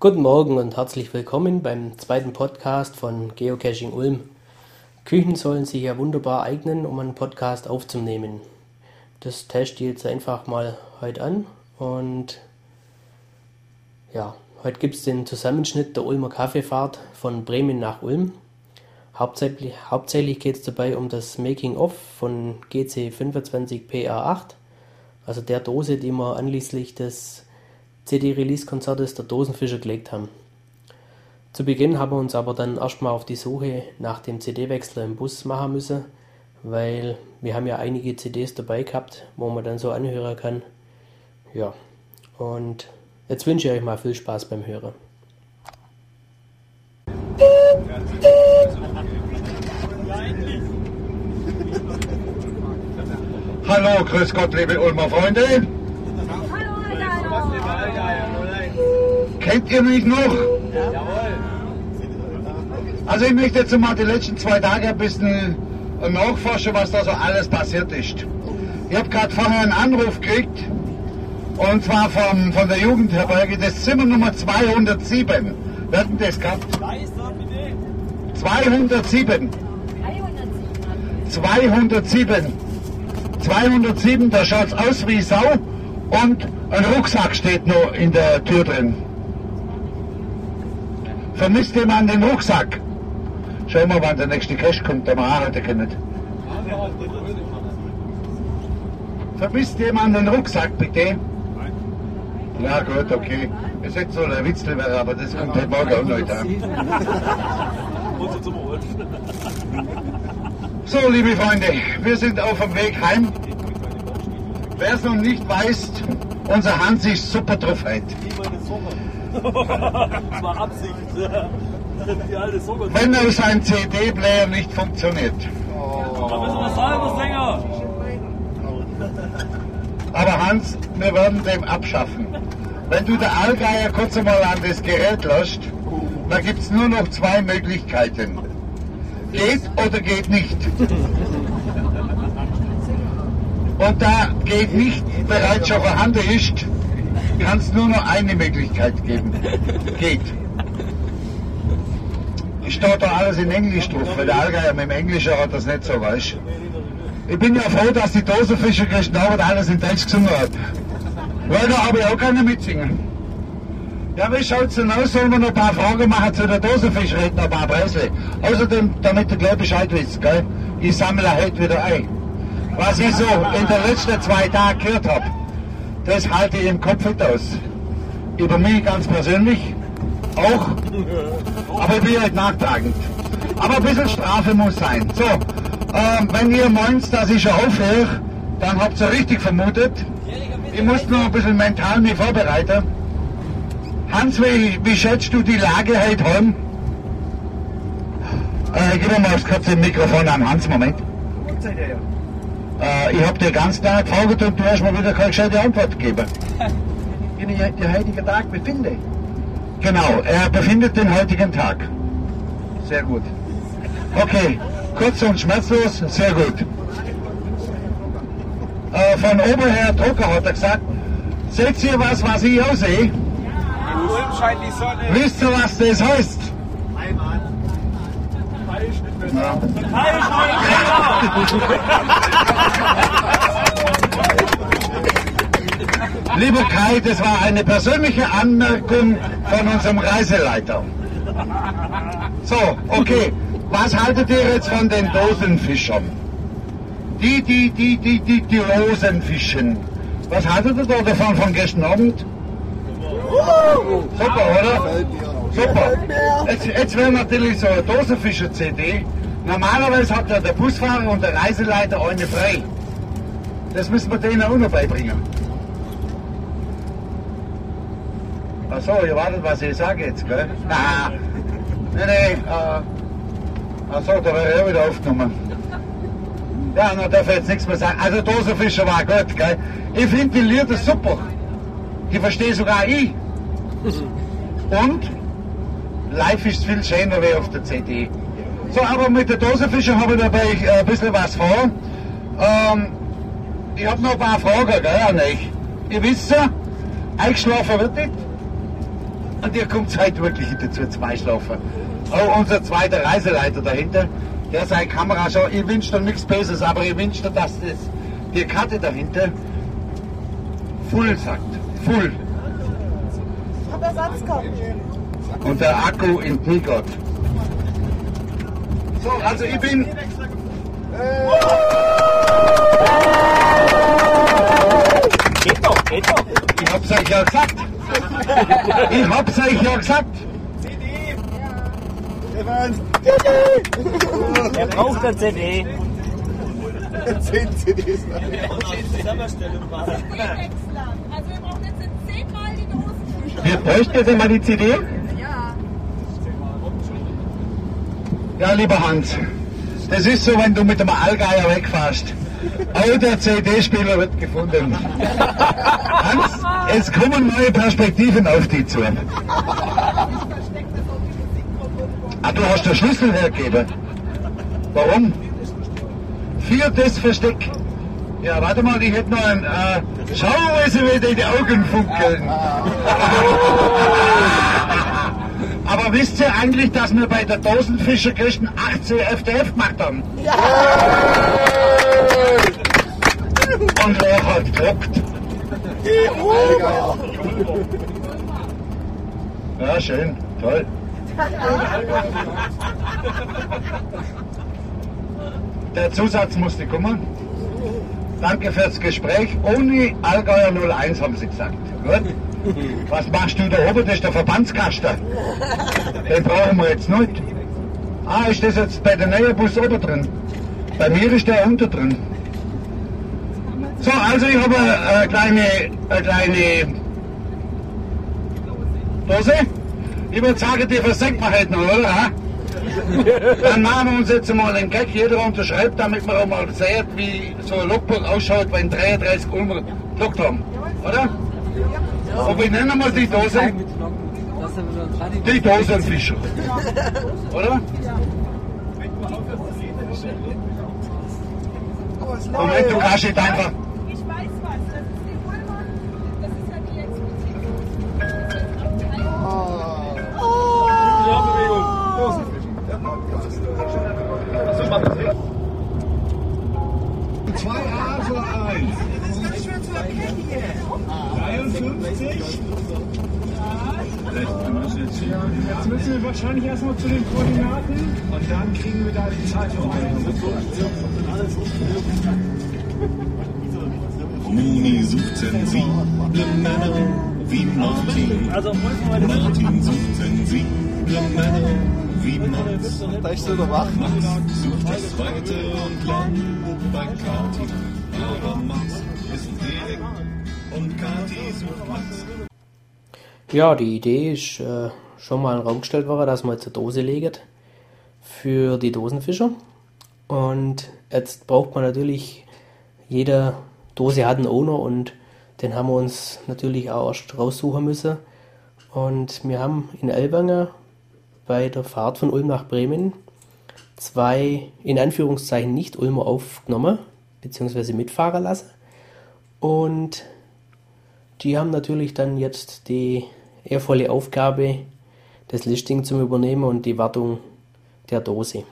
Guten Morgen und herzlich willkommen beim zweiten Podcast von Geocaching Ulm. Küchen sollen sich ja wunderbar eignen, um einen Podcast aufzunehmen. Das teste ich jetzt einfach mal heute an und ja, heute gibt es den Zusammenschnitt der Ulmer Kaffeefahrt von Bremen nach Ulm. Hauptsächlich, hauptsächlich geht es dabei um das Making-of von GC25PA8, also der Dose, die wir anlässlich des CD-Release-Konzertes der Dosenfischer gelegt haben. Zu Beginn haben wir uns aber dann erstmal auf die Suche nach dem CD-Wechsler im Bus machen müssen, weil wir haben ja einige CDs dabei gehabt, wo man dann so anhören kann. Ja, und jetzt wünsche ich euch mal viel Spaß beim Hören. Hallo, grüß Gott, liebe Ulmer Freunde. Kennt ihr mich noch? Also ich möchte jetzt mal die letzten zwei Tage ein bisschen nachforschen, was da so alles passiert ist. Ich habe gerade vorher einen Anruf gekriegt, und zwar vom, von der Jugendherberge, das Zimmer Nummer 207. Wer hat denn das gehabt? 207. 207. 207, da schaut's aus wie Sau und ein Rucksack steht noch in der Tür drin. Vermisst jemand den Rucksack? Schau mal, wann der nächste Cash kommt, der wir anhalten können. Vermisst jemand den Rucksack, bitte? Ja gut, okay. Es hätte so ein Witzel wäre, aber das kommt heute Morgen auch nicht an. So, liebe Freunde, wir sind auf dem Weg heim. Wer es noch nicht weiß, unser Hans ist super drauf heute. Das war Absicht. Die alte Suppe. Wenn er sein CD-Player nicht funktioniert. Da müssen wir sagen, Sänger. Aber Hans, wir werden dem abschaffen. Wenn du der Allgeier kurz einmal an das Gerät lässt, dann gibt es nur noch zwei Möglichkeiten. Geht oder geht nicht. Und da geht nicht bereits schon vorhanden ist, kann es nur noch eine Möglichkeit geben. Geht. Ich steht da alles in Englisch drauf, weil der Allgeier mit dem Englischen hat das nicht so, weißt Ich bin ja froh, dass die Dosenfischer Christen Arbeit alles in Deutsch gesungen hat. Weil da habe ich auch keiner mitsingen. Ja, wie schaut's denn aus? Sollen wir noch ein paar Fragen machen zu der ein paar Preise. Außerdem, damit du gleich Bescheid wisst, gell? Ich sammle heute wieder ein. Was ich so in den letzten zwei Tagen gehört habe, das halte ich im Kopf nicht aus. Über mich ganz persönlich auch, aber ich bin halt nachtragend. Aber ein bisschen Strafe muss sein. So, ähm, wenn ihr meint, dass ich schon aufhöre, dann habt ihr richtig vermutet. Ich muss noch ein bisschen mental mich vorbereiten. Hans, wie, wie schätzt du die Lage heute heim? Äh, ich gebe mal das kurze Mikrofon an Hans, Moment. Äh, ich habe dir ganz klar gefragt und du hast mir wieder keine gescheite Antwort gegeben. wie ich den heutigen Tag befinde. Genau, er befindet den heutigen Tag. Sehr gut. Okay, kurz und schmerzlos, sehr gut. Äh, von oben her Drucker hat er gesagt, seht ihr was, was ich auch sehe? In Ulm scheint die Sonne. Wisst ihr, was das heißt? Lieber Kai, das war eine persönliche Anmerkung von unserem Reiseleiter. So, okay. Was haltet ihr jetzt von den Dosenfischern? Die, die, die, die, die, die Rosenfischen. Was haltet ihr da davon von gestern Abend? Super, oder? Super. Jetzt, jetzt wäre natürlich so eine Dosenfischer-CD. Normalerweise hat ja der Busfahrer und der Reiseleiter eine frei. Das müssen wir denen auch noch beibringen. Ach so, ihr wartet, was ich sage jetzt, gell? Na, nee, nee, äh, ach so, da wäre er wieder aufgenommen. Ja, na, darf ich jetzt nichts mehr sagen. Also, Dosenfischer war gut, gell? Ich finde die Lieder super. Die verstehe sogar ich. Und live ist viel schöner wie auf der CD. So, aber mit der Dosenfischer habe ich dabei äh, ein bisschen was vor. Ähm, ich habe noch ein paar Fragen, gell, an euch. Ihr wisst ja, eingeschlafen wird nicht. Und ihr kommt heute wirklich dazu zum Einschlafen. Auch unser zweiter Reiseleiter dahinter, der seine Kamera schon, ich wünsche dir nichts Besseres, aber ich wünsche dir, dass das, die Karte dahinter full sagt. Full. Und der Akku in Pigott. So, also ich bin. Geht doch, geht doch. Ich hab's euch ja gesagt. Ich hab's euch ja gesagt. Er braucht eine CD. Zehn Zusammenstellung war Also wir brauchen jetzt zehnmal die Dosen. Wir bräuchten jetzt einmal die CD. Ja. Ja, lieber Hans, das ist so, wenn du mit dem Allgeier wegfährst. Auch der CD-Spieler wird gefunden. Hans, es kommen neue Perspektiven auf dich zu. Ah, du hast den Schlüssel hergegeben. Warum? Das Versteck. Ja, warte mal, ich hätte noch ein. Äh, schau, wie sie wieder in die Augen funkeln. Aber wisst ihr eigentlich, dass wir bei der Dosenfischerkirchen 18 FDF gemacht haben? Ja! Und wer hat gedruckt? Ja, schön, toll. Der Zusatz musste kommen. Danke fürs Gespräch. Ohne Allgäuer 01 haben sie gesagt. Gut? Was machst du da oben? Das ist der Verbandskasten. Den brauchen wir jetzt nicht. Ah, ist das jetzt bei der neuen Bus oben drin? Bei mir ist der unten drin. So, also ich habe eine kleine, eine kleine Dose. Ich würde sagen, die versenkt man halt noch, oder? Dann machen wir uns jetzt mal einen Gag. Jeder unterschreibt, damit man auch mal sieht, wie so ein Logbuch ausschaut, wenn 33 Ulmer gelockt haben. Oder? Und wie nennen wir die Dose? Die Dosenfischer. Oder? Moment, du kannst nicht einfach. Jetzt müssen wir wahrscheinlich erstmal zu den Koordinaten und dann kriegen wir da die Zeitung ein. Moni sucht sensible Männer wie Martin. Also Martin sucht sensible Männer wie Max. Da ich so überwacht. Max sucht das Weite und landet bei Kati. Aber Max ist dick und Kati sucht Max. Ja, die Idee ist äh, schon mal in den Raum gestellt worden, dass man jetzt eine Dose legt für die Dosenfischer. Und jetzt braucht man natürlich, jede Dose hat einen Owner und den haben wir uns natürlich auch erst raussuchen müssen. Und wir haben in Elwanger bei der Fahrt von Ulm nach Bremen zwei, in Anführungszeichen, nicht Ulmer aufgenommen, beziehungsweise mitfahren lassen. Und die haben natürlich dann jetzt die ehrvolle Aufgabe, das Listing zu übernehmen und die Wartung der Dose.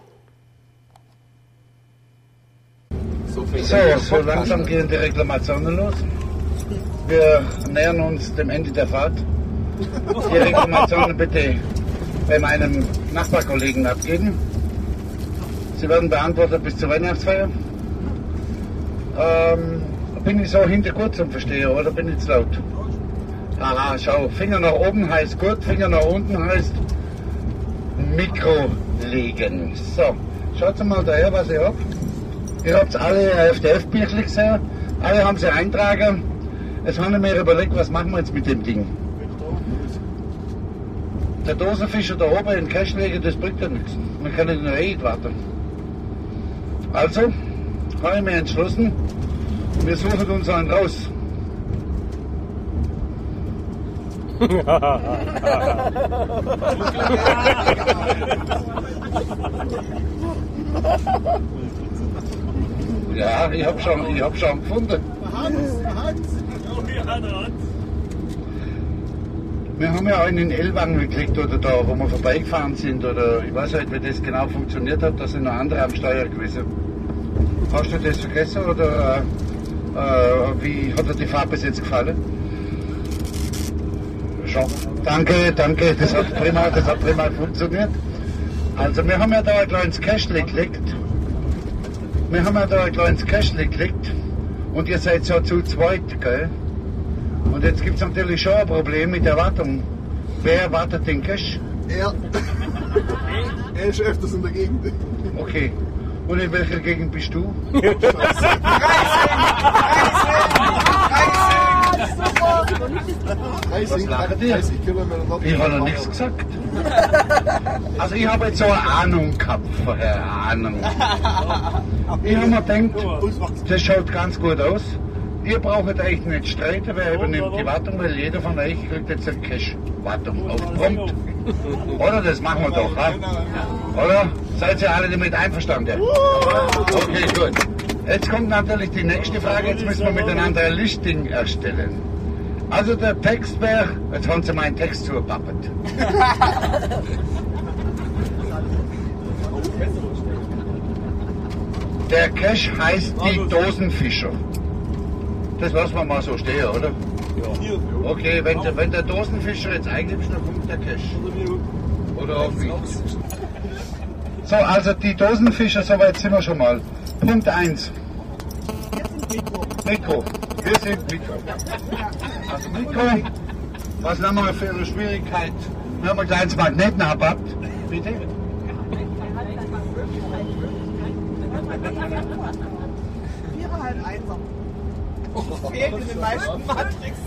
So, so langsam gehen die Reklamationen los. Wir nähern uns dem Ende der Fahrt. Die Reklamationen bitte bei meinem Nachbarkollegen abgeben. Sie werden beantwortet bis zur Weihnachtsfeier. Ähm, bin ich so hinter gut zum Verstehen oder bin ich zu laut? Aha, schau, Finger nach oben heißt gut, Finger nach unten heißt Mikro legen. So, schaut mal daher, was ich hab. Ihr habt alle FDF-Büchli gesehen, alle haben sie eintragen. Jetzt haben wir mir überlegt, was machen wir jetzt mit dem Ding. Der Dosenfischer da oben in Cash legen, das bringt ja nichts. Man kann nicht nur eh warten. Also, habe ich mir entschlossen, wir suchen uns einen raus. Ja, ich habe schon, ich hab schon gefunden. Wir haben ja einen in Elwang gekriegt oder da, wo wir vorbeigefahren sind oder ich weiß halt, wie das genau funktioniert hat, da sind noch andere am Steuer gewesen. Hast du das vergessen oder äh, äh, wie hat dir die Fahrt bis jetzt gefallen? Danke, danke, das hat prima, das hat prima funktioniert. Also wir haben ja da ein kleines Cashle geklickt. Wir haben ja da ein kleines Cashle geklickt und ihr seid ja zu zweit, gell? Und jetzt gibt es natürlich schon ein Problem mit der Wartung. Wer wartet den Cash? Er. er ist öfters in der Gegend. Okay. Und in welcher Gegend bist du? Scheiße. Reisen! Reisen! Ich habe noch nichts gesagt. Also ich habe jetzt so eine Ahnung gehabt vorher, Ahnung. Ich habe mir gedacht, das schaut ganz gut aus. Ihr braucht euch nicht streiten, wer übernimmt die Wartung, weil jeder von euch kriegt jetzt eine Cash-Wartung auf Prompt. Oder? Das machen wir doch, oder? Seid ihr alle damit einverstanden? Okay, gut. Jetzt kommt natürlich die nächste Frage. Jetzt müssen wir miteinander ein Listing erstellen. Also der Text wäre, jetzt haben sie meinen Text zugepappert. Der Cash heißt die Dosenfischer. Das lassen wir mal so stehen, oder? Okay, wenn, der- wenn der Dosenfischer jetzt eingibst, dann kommt der Cash. Oder auf mich. So, also die Dosenfischer, soweit sind wir schon mal. Punkt 1. Mikro. Wir sind Mikro. Also Mikro, was haben wir für eine Schwierigkeit? Wir haben ein kleines Magnetnabbat. Bitte? Viereinhalb Einser. Fehlt in den meisten Matrix.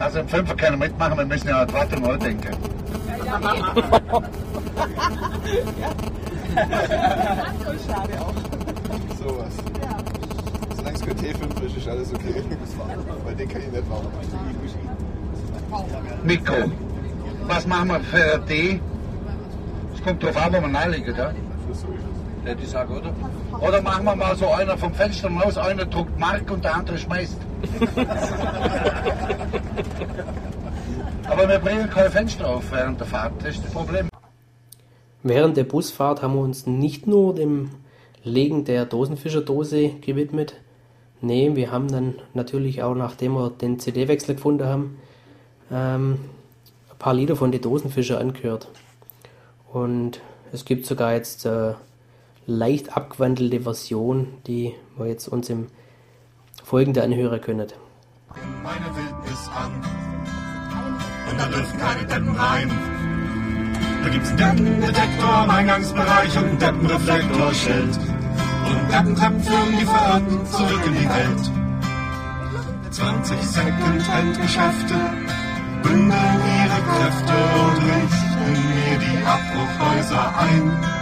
Also im Fünfer können wir mitmachen, wir müssen ja an Wartung auch denken. Sowas. Solange es kein T5 ist, ist alles okay. Weil den kann ich nicht machen. Mikro. Was machen wir für D? Es kommt drauf an, wo man reinlegt, ja? Ja, die sagen, oder? Oder machen wir mal so einer vom Fenster raus, einer druckt Mark und der andere schmeißt. Aber wir bringen kein Fenster auf während der Fahrt, das ist das Problem. Während der Busfahrt haben wir uns nicht nur dem Legen der Dosenfischerdose gewidmet. Nee, wir haben dann natürlich auch, nachdem wir den CD-Wechsel gefunden haben, ähm, ein paar Lieder von den Dosenfischer angehört. Und es gibt sogar jetzt äh, leicht abgewandelte Version, die wir jetzt uns im Folgende anhören können. meine Wildnis an. Und da dürfen keine Deppen rein. Da gibt's einen Deppendetektor im Eingangsbereich und einen Deppenreflektorschild. Und Deppentreppen führen die Verirrten zurück in die Welt. 20 Second-Hand-Geschäfte bündeln ihre Kräfte und richten mir die Abbruchhäuser ein.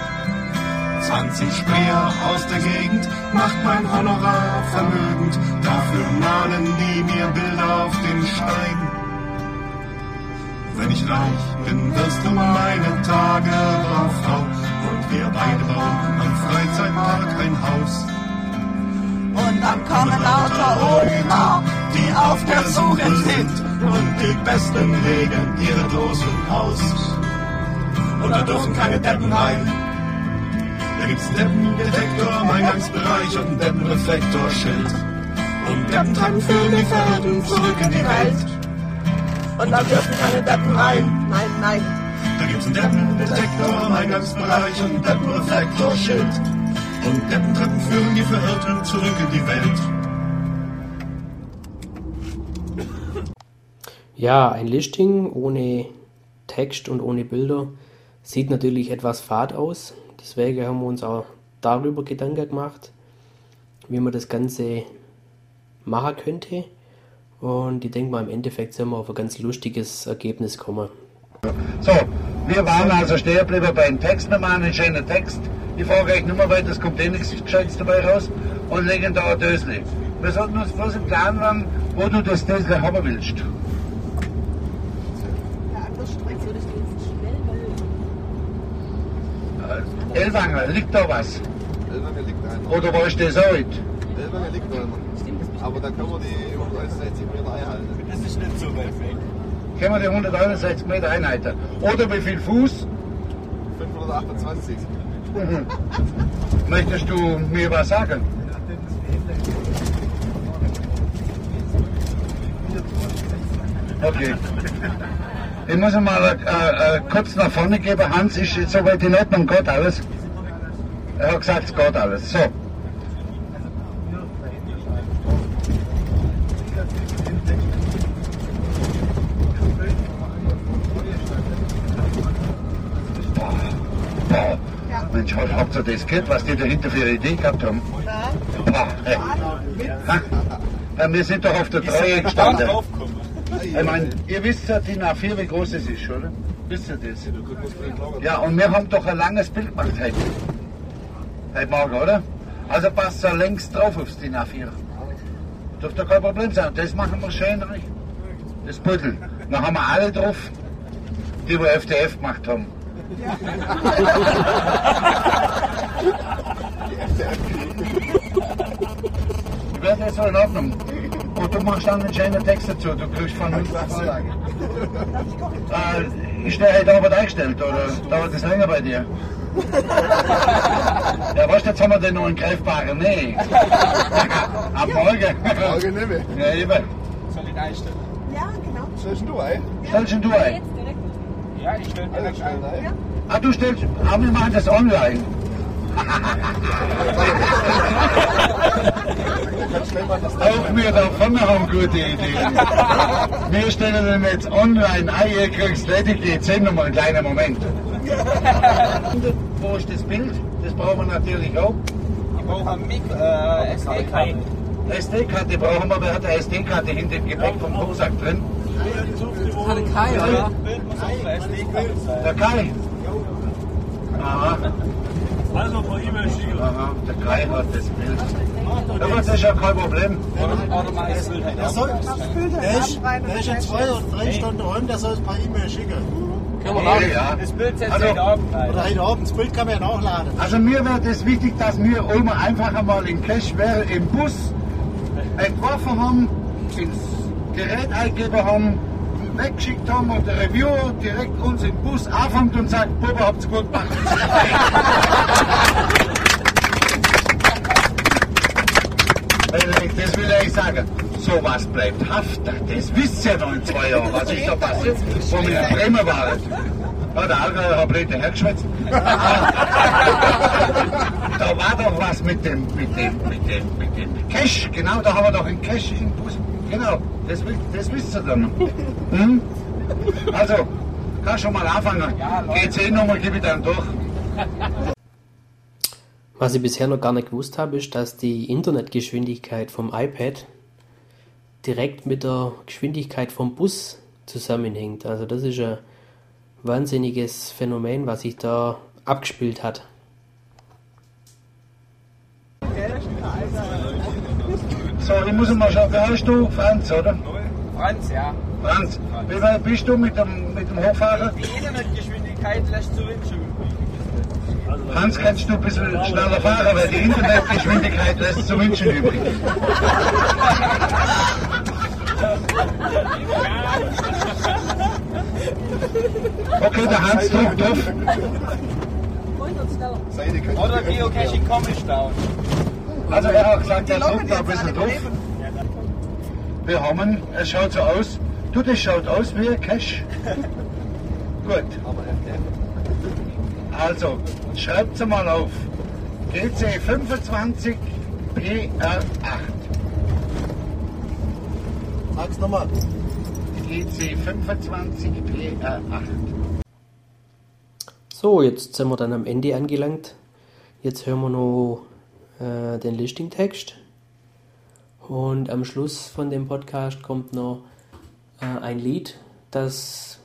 20 Späher aus der Gegend macht mein Honorar vermögend. Dafür malen die mir Bilder auf den Stein. Wenn ich reich bin, wirst du meine Tage Frau und wir beide bauen am Freizeitpark ein Haus. Und dann kommen lauter Omer, die auf der Suche sind und die Besten legen ihre Dosen aus. Und da dürfen keine Deppen rein. Da gibt's einen Deppendetektor im Eingangsbereich und einen Deppenreflektorschild. Und Deppentreiben führen die Verirrten zurück in die Welt. Und dann dürfen keine Deppen rein. Nein, nein. Da gibt's einen Deppendetektor im Eingangsbereich und Deppenreflektorschild. Und Deppentreppen führen die Verirrten zurück in die Welt. Ja, ein Listing ohne Text und ohne Bilder sieht natürlich etwas fad aus. Deswegen haben wir uns auch darüber Gedanken gemacht, wie man das Ganze machen könnte. Und ich denke mal, im Endeffekt sind wir auf ein ganz lustiges Ergebnis kommen. So, wir waren also stehen geblieben bei dem Text. Wir machen einen schönen Text. Ich frage euch nur mal weiter, es kommt eh nichts Gescheites dabei raus. Und legen da ein Dösli. Wir sollten uns bloß im Plan werden, wo du das Dösli haben willst. Schnell, Elwanger, liegt da was? Elwanger liegt einer. Oder weißt du das auch nicht? Elwanger liegt einer. Aber da kann man die 160 Meter einhalten. Das ist nicht so weit weg. Können wir die 161 Meter einhalten. Oder wie viel Fuß 528. Mhm. möchtest du mir was sagen? Okay. Ich muss mal äh, äh, kurz nach vorne geben. Hans, ist jetzt soweit in Ordnung? Geht alles? Er hat gesagt, es geht alles. So. Boah. Boah. Mensch, habt ihr das gehört, was die dahinter für eine Idee gehabt haben? Boah, hey. Ha? Ja, wir sind doch auf der Treue gestanden. Ich meine, ihr wisst ja DIN A4, wie groß es ist, oder? Wisst ihr das? Ja, und wir haben doch ein langes Bild gemacht heute. Heute Morgen, oder? Also passt da längst drauf aufs DIN A4. Dürfte kein Problem sein. Das machen wir schön rein. Das Büttel. Dann haben wir alle drauf, die wir FDF gemacht haben. Ich werde jetzt so in Ordnung. Und du machst dann einen schönen Text dazu. Du kriegst von uns Vorlage. Äh, ist der heute Abend eingestellt oder dauert das länger bei dir? Ja, weißt du, jetzt haben wir den noch in greifbaren Nähe. Ab morgen. Morgen nicht mehr. Ja, eben. Soll ich einstellen? Ja, genau. Stellst du ein? Stellst du ein? Ja, ich stelle direkt stellen ein. Ah, du stellst, ah, wir machen das online. Auch wir da vorne haben gute Ideen. Wir stellen den jetzt online ein, ihr kriegt lediglich 10 nochmal einen kleinen Moment. Wo ist das Bild? Das brauchen wir natürlich auch. Ich brauche ein Mik äh, SD-Karte. SD-Karte brauchen wir, wer hat eine SD-Karte hinter dem Gepäck vom Rucksack drin? Hatte Kai, oder? Bild muss auf der SD-Karte sein. Der Kai. Aha, Also per E-Mail schicken. aha, der Kai hat das Bild. Aber das ist ja kein Problem. Der, soll, der, ist, der ist in zwei oder drei Stunden rum, der soll es per E-Mail schicken. Können wir Ja, machen. ja. Das Bild setzt Also- sich Abend ein. Oder heute Abend, das Bild kann man ja nachladen. Also mir wäre das wichtig, dass wir Ulmer einfach einmal in Cash wäre im Bus entworfen haben, ins Gerät eingegeben haben, weggeschickt haben und der Reviewer direkt uns im Bus anfängt und sagt, Bubba, habt's gut gemacht. Das will ich sagen. Sowas bleibt haften. Das wisst ihr noch in zwei Jahren. Was ist da passiert, wo wir in Bremen waren? Ja, der Allgäuer hat blöd hergeschwätzt. da war doch was mit dem, mit dem, mit dem, mit dem Cash. Genau, da haben wir doch einen Cash im Bus. Genau, das, das wisst ihr dann. Hm? Also, kannst schon mal anfangen. GC-Nummer gebe ich dann durch. Was ich bisher noch gar nicht gewusst habe, ist, dass die Internetgeschwindigkeit vom iPad direkt mit der Geschwindigkeit vom Bus zusammenhängt. Also das ist ein wahnsinniges Phänomen, was sich da abgespielt hat. Ich muss mal schauen, wer heißt du? Franz, oder? Franz, ja. Franz, wie weit bist du mit dem, mit dem Hochfahrer? Die Internetgeschwindigkeit lässt zu wünschen übrig. Hans, kannst du ein bisschen schneller fahren, weil die Internetgeschwindigkeit lässt zu wünschen übrig. Okay, der Hans drückt auf. Oder Geocaching Comic Down. Also er hat gesagt, er drückt da ein bisschen drauf. Wir haben ihn, es schaut so aus. Du, das schaut aus wie ein Cash. Gut. Also, schreibt mal auf. GC 25 PR8. Sag's nochmal. GC 25 PR8. So, jetzt sind wir dann am Ende angelangt. Jetzt hören wir noch äh, den Listing-Text. Und am Schluss von dem Podcast kommt noch äh, ein Lied, das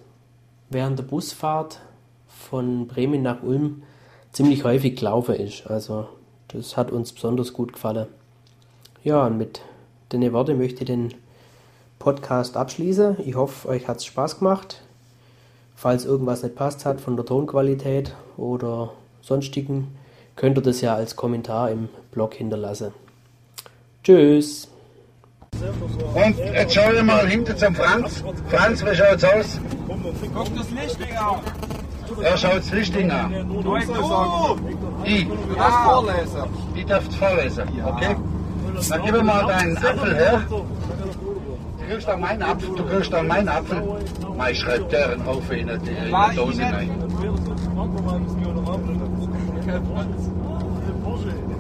während der Busfahrt von Bremen nach Ulm ziemlich häufig gelaufen ist. Also das hat uns besonders gut gefallen. Ja, und mit den Worten möchte ich den Podcast abschließen. Ich hoffe, euch hat es Spaß gemacht. Falls irgendwas nicht passt hat von der Tonqualität oder sonstigen, könnt ihr das ja als Kommentar im Blog hinterlassen. Tschüss! Und jetzt schau ich mal hinter zum Franz. Franz, wie schaut's aus? Guck das Licht, Digga. Er schaut das Lichting an. Ich. Du darfst vorlesen. Ich darf es vorlesen, okay? Dann gib mir mal deinen Apfel her. Du kriegst dann meinen Apfel, du kriegst dann meinen Apfel. Mal schreibt der auf in die Dose rein.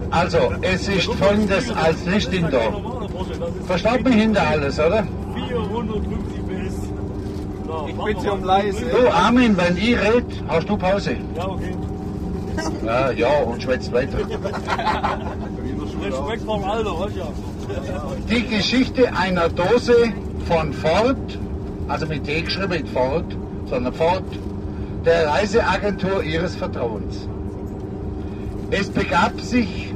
Also, es ist folgendes als Lichting da. Verstaut mich hinter alles, oder? Ich bitte um leise. Du, Armin, wenn ich red, hast du Pause. Ja, okay. Ja, ja, und schwätzt weiter. Respekt vom Alter, weißt ja. Die Geschichte einer Dose von Ford, also mit D geschrieben, nicht Ford, sondern Ford, der Reiseagentur ihres Vertrauens. Es begab sich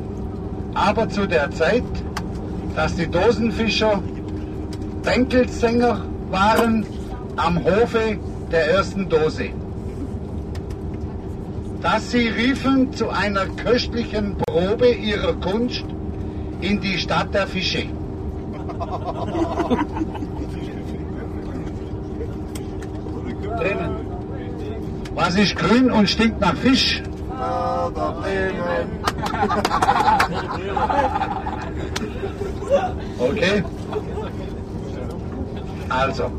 aber zu der Zeit, dass die Dosenfischer Bänkelsänger waren am Hofe der ersten Dose. Dass sie riefen zu einer köstlichen Probe ihrer Kunst in die Stadt der Fische. Was ist grün und stinkt nach Fisch? Mörder Bremen. Okay? Also.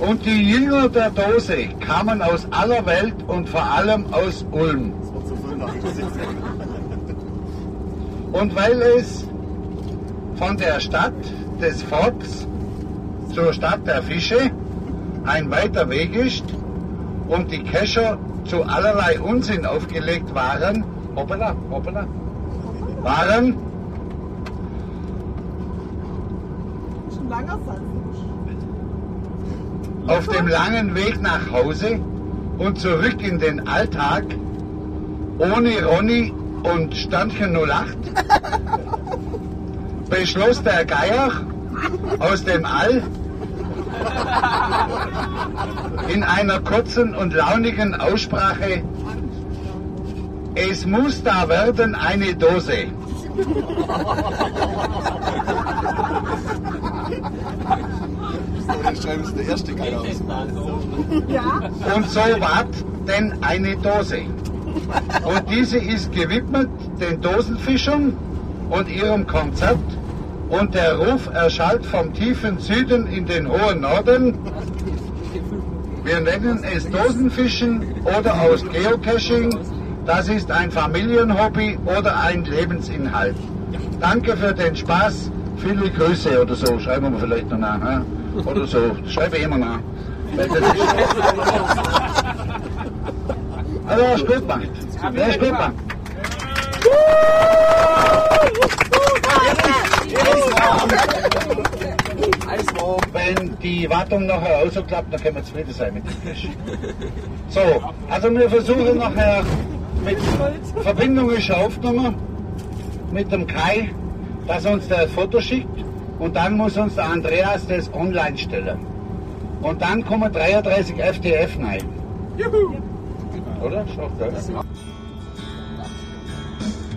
Und die Jünger der Dose kamen aus aller Welt und vor allem aus Ulm. Und weil es von der Stadt des Forts zur Stadt der Fische ein weiter Weg ist und die Kescher zu allerlei Unsinn aufgelegt waren, hoppala, hoppala, waren, ein langer Satz. auf dem langen Weg nach Hause und zurück in den Alltag ohne Ronny und Sternchen 08 beschloss der Geier aus dem All in einer kurzen und launigen Aussprache, es muss da werden eine Dose. Ich schreibe es der erste Geier aus. Ja? Und so ward denn eine Dose. Und diese ist gewidmet den Dosenfischern und ihrem Konzert. Und der Ruf erschallt vom tiefen Süden in den hohen Norden. Wir nennen es Dosenfischen oder aus Geocaching. Das ist ein Familienhobby oder ein Lebensinhalt. Danke für den Spaß. Viele Grüße oder so. Schreiben wir vielleicht noch nach. Oder so. Schreibe ich immer nach. Weil das ist- also, er ist gut gemacht. Er ist gut gemacht. Wenn die Wartung nachher ausklappt, dann können wir zufrieden sein mit dem Fisch. So, also wir versuchen nachher mit Verbindung ist schon aufgenommen mit dem Kai, dass er uns das Foto schickt und dann muss uns der Andreas das online stellen. Und dann kommen 33 FTF rein. Juhu! Oder? Ist auch geil.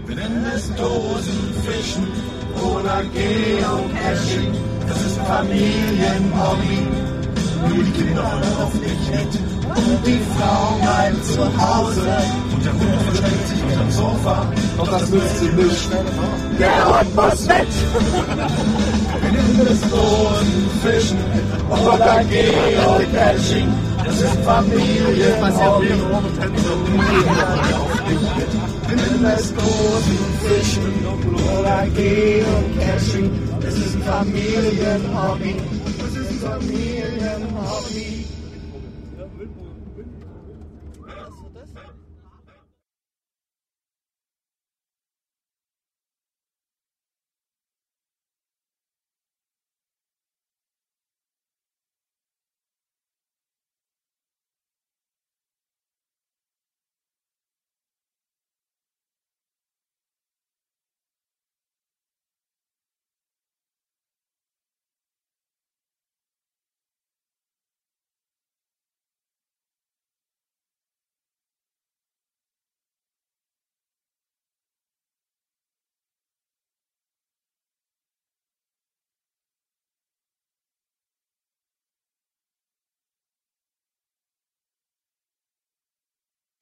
Wir nennen es Oder Geocaching. Das ist Familienhobby. Nur die Kinder wollen nicht mit. Und die Frau bleibt zu Hause. Und der Hund versteckt sich unterm Sofa. Doch das nützt sie nicht. Der Hund muss mit. Es Dosenfischen oder Geocaching. Das ist Familienhobby. Wir nennen es Dosenfischen oder Geocaching. Es ist ein Familienhobby. Es ist ein Familienhobby. Was ist das?